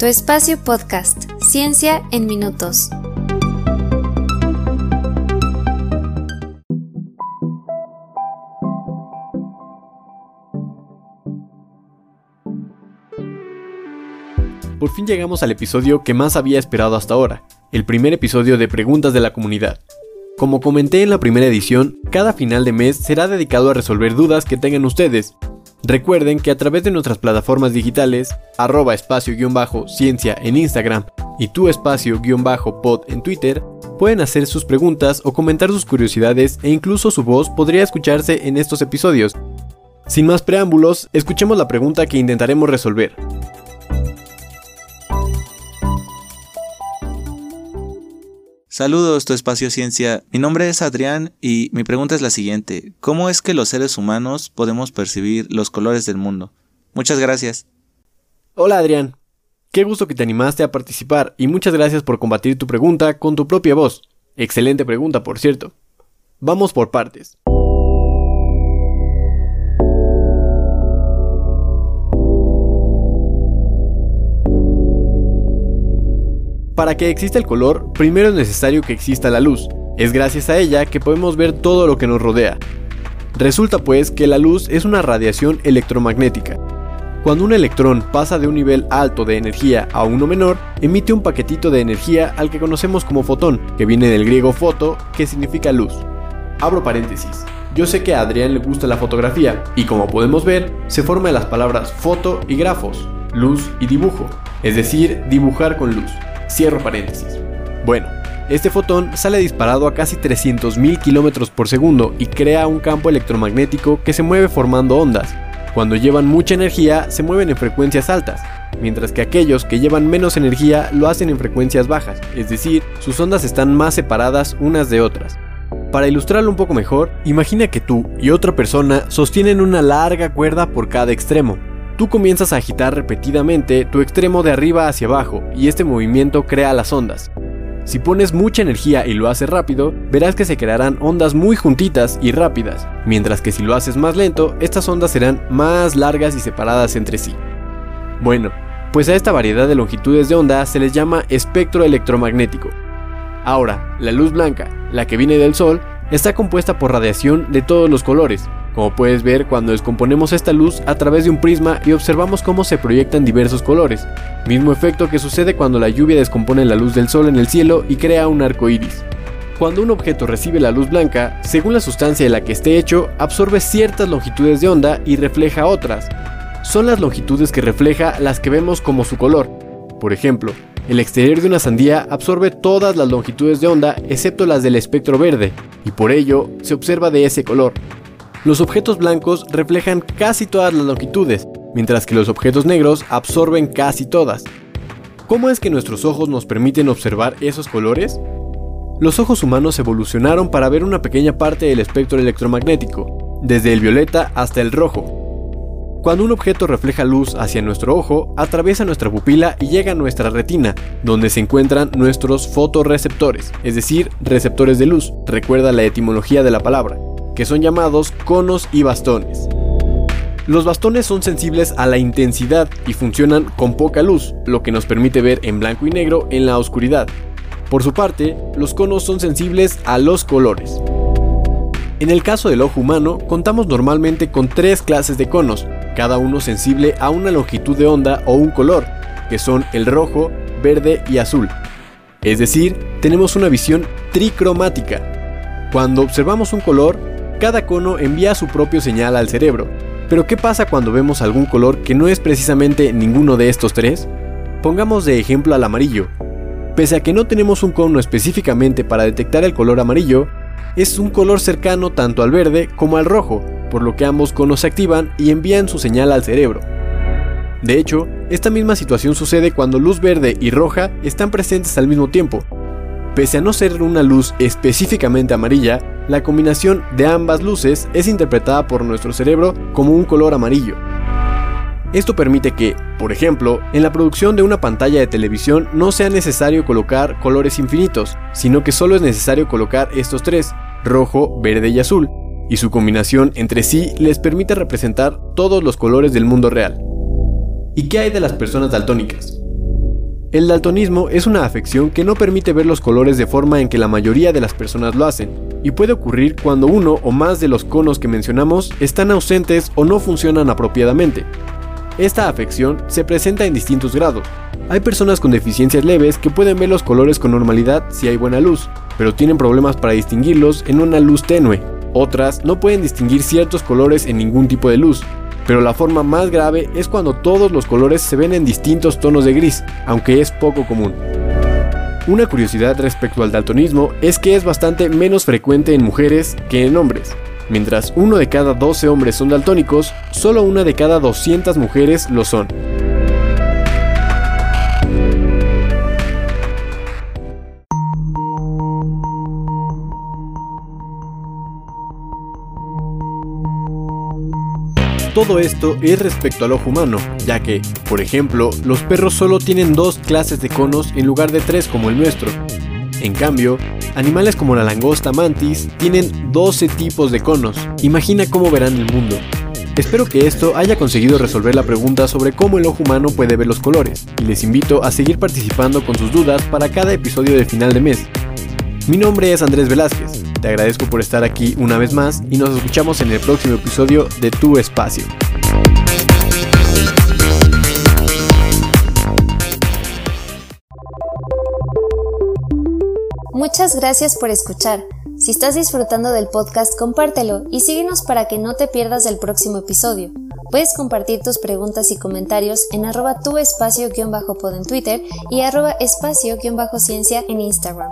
Tu espacio podcast, Ciencia en Minutos. Por fin llegamos al episodio que más había esperado hasta ahora, el primer episodio de Preguntas de la Comunidad. Como comenté en la primera edición, cada final de mes será dedicado a resolver dudas que tengan ustedes. Recuerden que a través de nuestras plataformas digitales, espacio-ciencia en Instagram y tu espacio-pod en Twitter, pueden hacer sus preguntas o comentar sus curiosidades e incluso su voz podría escucharse en estos episodios. Sin más preámbulos, escuchemos la pregunta que intentaremos resolver. Saludos, tu espacio ciencia. Mi nombre es Adrián y mi pregunta es la siguiente. ¿Cómo es que los seres humanos podemos percibir los colores del mundo? Muchas gracias. Hola Adrián. Qué gusto que te animaste a participar y muchas gracias por combatir tu pregunta con tu propia voz. Excelente pregunta, por cierto. Vamos por partes. Para que exista el color, primero es necesario que exista la luz. Es gracias a ella que podemos ver todo lo que nos rodea. Resulta pues que la luz es una radiación electromagnética. Cuando un electrón pasa de un nivel alto de energía a uno menor, emite un paquetito de energía al que conocemos como fotón, que viene del griego foto, que significa luz. Abro paréntesis. Yo sé que a Adrián le gusta la fotografía, y como podemos ver, se forma las palabras foto y grafos, luz y dibujo, es decir, dibujar con luz. Cierro paréntesis. Bueno, este fotón sale disparado a casi 300.000 km por segundo y crea un campo electromagnético que se mueve formando ondas. Cuando llevan mucha energía se mueven en frecuencias altas, mientras que aquellos que llevan menos energía lo hacen en frecuencias bajas, es decir, sus ondas están más separadas unas de otras. Para ilustrarlo un poco mejor, imagina que tú y otra persona sostienen una larga cuerda por cada extremo, Tú comienzas a agitar repetidamente tu extremo de arriba hacia abajo y este movimiento crea las ondas. Si pones mucha energía y lo haces rápido, verás que se crearán ondas muy juntitas y rápidas, mientras que si lo haces más lento, estas ondas serán más largas y separadas entre sí. Bueno, pues a esta variedad de longitudes de onda se les llama espectro electromagnético. Ahora, la luz blanca, la que viene del Sol, está compuesta por radiación de todos los colores, como puedes ver cuando descomponemos esta luz a través de un prisma y observamos cómo se proyectan diversos colores, mismo efecto que sucede cuando la lluvia descompone la luz del sol en el cielo y crea un arco iris. Cuando un objeto recibe la luz blanca, según la sustancia de la que esté hecho, absorbe ciertas longitudes de onda y refleja otras. Son las longitudes que refleja las que vemos como su color. Por ejemplo, el exterior de una sandía absorbe todas las longitudes de onda excepto las del espectro verde, y por ello se observa de ese color. Los objetos blancos reflejan casi todas las longitudes, mientras que los objetos negros absorben casi todas. ¿Cómo es que nuestros ojos nos permiten observar esos colores? Los ojos humanos evolucionaron para ver una pequeña parte del espectro electromagnético, desde el violeta hasta el rojo. Cuando un objeto refleja luz hacia nuestro ojo, atraviesa nuestra pupila y llega a nuestra retina, donde se encuentran nuestros fotorreceptores, es decir, receptores de luz, recuerda la etimología de la palabra que son llamados conos y bastones. Los bastones son sensibles a la intensidad y funcionan con poca luz, lo que nos permite ver en blanco y negro en la oscuridad. Por su parte, los conos son sensibles a los colores. En el caso del ojo humano, contamos normalmente con tres clases de conos, cada uno sensible a una longitud de onda o un color, que son el rojo, verde y azul. Es decir, tenemos una visión tricromática. Cuando observamos un color, cada cono envía su propio señal al cerebro. Pero ¿qué pasa cuando vemos algún color que no es precisamente ninguno de estos tres? Pongamos de ejemplo al amarillo. Pese a que no tenemos un cono específicamente para detectar el color amarillo, es un color cercano tanto al verde como al rojo, por lo que ambos conos se activan y envían su señal al cerebro. De hecho, esta misma situación sucede cuando luz verde y roja están presentes al mismo tiempo. Pese a no ser una luz específicamente amarilla, la combinación de ambas luces es interpretada por nuestro cerebro como un color amarillo. Esto permite que, por ejemplo, en la producción de una pantalla de televisión no sea necesario colocar colores infinitos, sino que solo es necesario colocar estos tres, rojo, verde y azul, y su combinación entre sí les permite representar todos los colores del mundo real. ¿Y qué hay de las personas daltónicas? El daltonismo es una afección que no permite ver los colores de forma en que la mayoría de las personas lo hacen, y puede ocurrir cuando uno o más de los conos que mencionamos están ausentes o no funcionan apropiadamente. Esta afección se presenta en distintos grados. Hay personas con deficiencias leves que pueden ver los colores con normalidad si hay buena luz, pero tienen problemas para distinguirlos en una luz tenue. Otras no pueden distinguir ciertos colores en ningún tipo de luz, pero la forma más grave es cuando todos los colores se ven en distintos tonos de gris, aunque es poco común. Una curiosidad respecto al daltonismo es que es bastante menos frecuente en mujeres que en hombres. Mientras uno de cada 12 hombres son daltónicos, solo una de cada 200 mujeres lo son. Todo esto es respecto al ojo humano, ya que, por ejemplo, los perros solo tienen dos clases de conos en lugar de tres como el nuestro. En cambio, animales como la langosta mantis tienen 12 tipos de conos. Imagina cómo verán el mundo. Espero que esto haya conseguido resolver la pregunta sobre cómo el ojo humano puede ver los colores, y les invito a seguir participando con sus dudas para cada episodio de final de mes. Mi nombre es Andrés Velázquez, te agradezco por estar aquí una vez más y nos escuchamos en el próximo episodio de Tu Espacio. Muchas gracias por escuchar. Si estás disfrutando del podcast, compártelo y síguenos para que no te pierdas el próximo episodio. Puedes compartir tus preguntas y comentarios en arroba tu espacio-pod en Twitter y arroba espacio-ciencia en Instagram.